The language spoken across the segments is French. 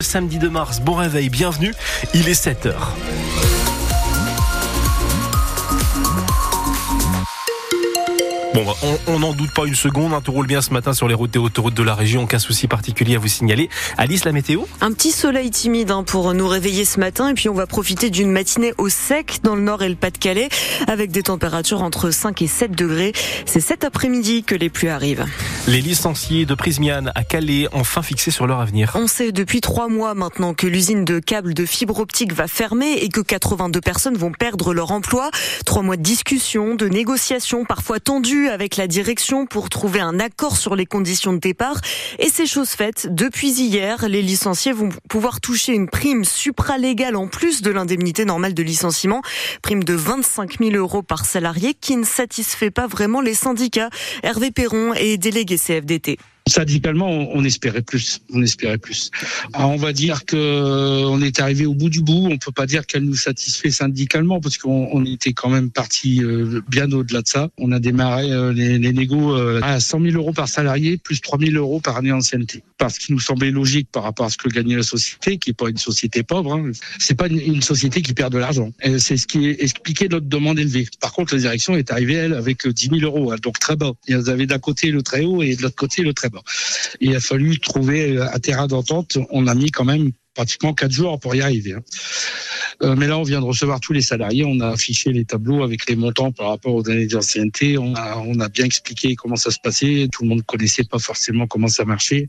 Samedi 2 mars, bon réveil, bienvenue, il est 7h. Bon, on n'en doute pas une seconde, hein, tout roule bien ce matin sur les routes et autoroutes de la région, aucun souci particulier à vous signaler. Alice, la météo Un petit soleil timide hein, pour nous réveiller ce matin et puis on va profiter d'une matinée au sec dans le nord et le Pas-de-Calais avec des températures entre 5 et 7 degrés. C'est cet après-midi que les pluies arrivent. Les licenciés de Prismian à Calais, enfin fixés sur leur avenir. On sait depuis trois mois maintenant que l'usine de câbles de fibre optique va fermer et que 82 personnes vont perdre leur emploi. Trois mois de discussions, de négociations parfois tendues avec la direction pour trouver un accord sur les conditions de départ. Et c'est chose faite. Depuis hier, les licenciés vont pouvoir toucher une prime supralégale en plus de l'indemnité normale de licenciement. Prime de 25 000 euros par salarié qui ne satisfait pas vraiment les syndicats. Hervé Perron est délégué CFDT. Syndicalement, on espérait plus. On espérait plus. Ah, on va dire que euh, on est arrivé au bout du bout. On peut pas dire qu'elle nous satisfait syndicalement parce qu'on était quand même parti euh, bien au-delà de ça. On a démarré euh, les, les négos à 100 000 euros par salarié plus 3 000 euros par année d'ancienneté. Parce qu'il nous semblait logique par rapport à ce que gagnait la société, qui est pas une société pauvre. Hein. C'est pas une, société qui perd de l'argent. C'est ce qui expliquait notre demande élevée. Par contre, la direction est arrivée elle avec 10 000 euros, hein, donc très bas. Et vous avez d'un côté le très haut et de l'autre côté le très bas. Il a fallu trouver un terrain d'entente. On a mis quand même pratiquement quatre jours pour y arriver. Euh, mais là, on vient de recevoir tous les salariés. On a affiché les tableaux avec les montants par rapport aux années d'ancienneté. On a, on a bien expliqué comment ça se passait. Tout le monde connaissait pas forcément comment ça marchait.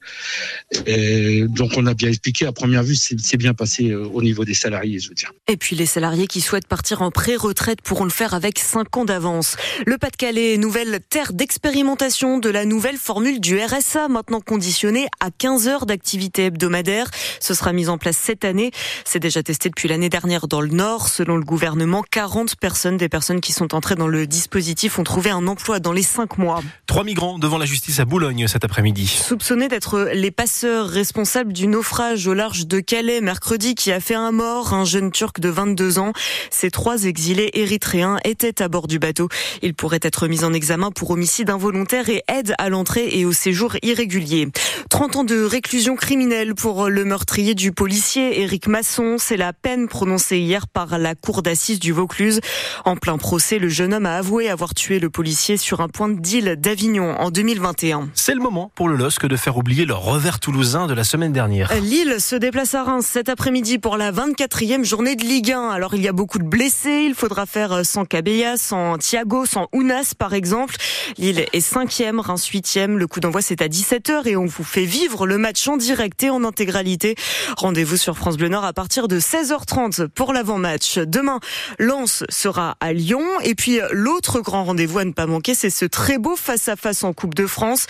Donc, on a bien expliqué. À première vue, c'est bien passé euh, au niveau des salariés, je veux dire. Et puis, les salariés qui souhaitent partir en pré-retraite pourront le faire avec 5 ans d'avance. Le Pas-de-Calais, nouvelle terre d'expérimentation de la nouvelle formule du RSA, maintenant conditionnée à 15 heures d'activité hebdomadaire. Ce sera mis en place cette année. C'est déjà testé depuis l'année dernière dans le Nord. Selon le gouvernement, 40 personnes, des personnes qui sont entrées dans le dispositif, ont trouvé un emploi dans les 5 mois. Trois migrants devant la justice à Boulogne cet après-midi. Soupçonnés d'être les passeurs responsables du naufrage au large de Calais mercredi qui a fait un mort, un jeune turc de 22 ans. Ces trois exilés érythréens étaient à bord du bateau. Ils pourraient être mis en examen pour homicide involontaire et aide à l'entrée et au séjour irrégulier. 30 ans de réclusion criminelle pour le meurtrier du policier Éric Masson. C'est la peine prononcée hier par la cour d'assises du Vaucluse. En plein procès, le jeune homme a avoué avoir tué le policier sur un point de deal d'Avignon en 2021. C'est le moment pour le LOSC de faire oublier le revers toulousain de la semaine dernière. Lille se déplace à Reims cet après-midi pour la 24e journée de Ligue 1. Alors il y a beaucoup de blessés, il faudra faire sans Cabella, sans Thiago, sans Ounas par exemple. Lille est 5e, Reims 8e. Le coup d'envoi c'est à 17h et on vous fait vivre le match en direct et en intégralité. Rendez-vous sur France Bleu Nord à partir de 16h30 pour l'avant-match. Demain, Lens sera à Lyon. Et puis, l'autre grand rendez-vous à ne pas manquer, c'est ce très beau face-à-face en Coupe de France.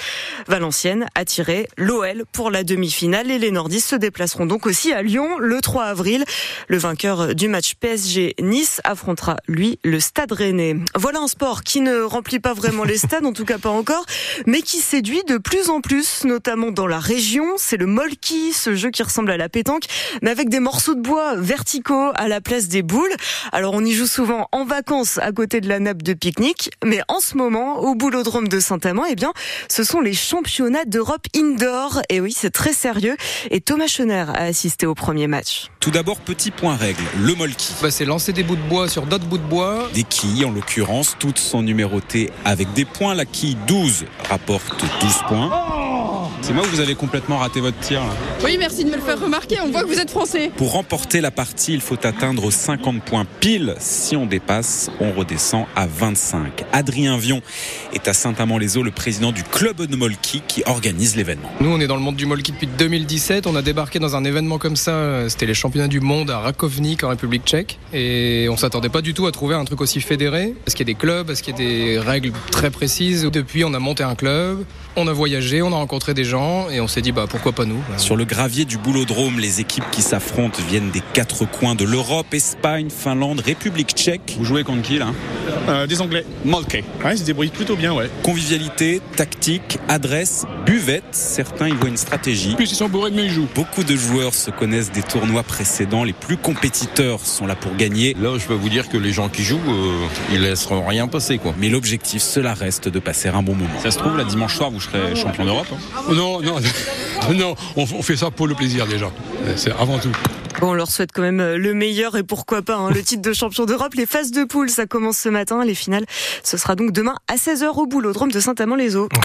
Valenciennes a tiré l'OL pour la demi-finale et les nordistes se déplaceront donc aussi à Lyon le 3 avril. Le vainqueur du match PSG-Nice affrontera, lui, le Stade Rennais. Voilà un sport qui ne remplit pas vraiment les stades, en tout cas pas encore, mais qui séduit de plus en plus, notamment dans la région. C'est le molki, ce jeu qui ressemble à la pétanque, mais avec des morceaux de bois verticaux à la place des boules. Alors on y joue souvent en vacances à côté de la nappe de pique-nique, mais en ce moment, au boulodrome de Saint-Amand, eh bien, ce sont les championnats d'Europe indoor. Et oui, c'est très sérieux. Et Thomas Schoner a assisté au premier match. Tout d'abord, petit point règle, le molki. Bah, c'est lancer des bouts de bois sur d'autres bouts de bois. Des quilles, en l'occurrence, toutes sont numérotées avec des points. La quille 12 rapporte 12 points. C'est moi où vous avez complètement raté votre tir. Oui, merci de me le faire remarquer. On voit que vous êtes français. Pour remporter la partie, il faut atteindre 50 points pile. Si on dépasse, on redescend à 25. Adrien Vion est à Saint-Amand-les-Eaux, le président du club de Molki qui organise l'événement. Nous, on est dans le monde du Molki depuis 2017. On a débarqué dans un événement comme ça. C'était les championnats du monde à Rakovnik en République tchèque. Et on s'attendait pas du tout à trouver un truc aussi fédéré. Parce qu'il y a des clubs, parce qu'il y a des règles très précises? Depuis, on a monté un club. On a voyagé, on a rencontré des gens et on s'est dit bah pourquoi pas nous. Sur le gravier du Boulodrome, les équipes qui s'affrontent viennent des quatre coins de l'Europe, Espagne, Finlande, République tchèque. Vous jouez contre qui là? Euh, Des Anglais. Malké. Ouais, ils se débrouillent plutôt bien, ouais. Convivialité, tactique, adresse, buvette, certains y voient une stratégie. Plus ils sont bourrés, mieux ils jouent. Beaucoup de joueurs se connaissent des tournois précédents, les plus compétiteurs sont là pour gagner. Là, je peux vous dire que les gens qui jouent, euh, ils laisseront rien passer quoi. Mais l'objectif, cela reste de passer un bon moment. Ça se trouve, la dimanche soir, vous serez champion d'Europe. On Non, on, fait ça pour le plaisir déjà. C'est avant tout. Bon, on leur souhaite quand même euh, le meilleur et pourquoi pas hein, le titre de champion d'Europe. Les phases de poule, ça commence ce matin. Les finales, ce sera donc demain à 16h au boulodrome de Saint-Amand-les-Eaux.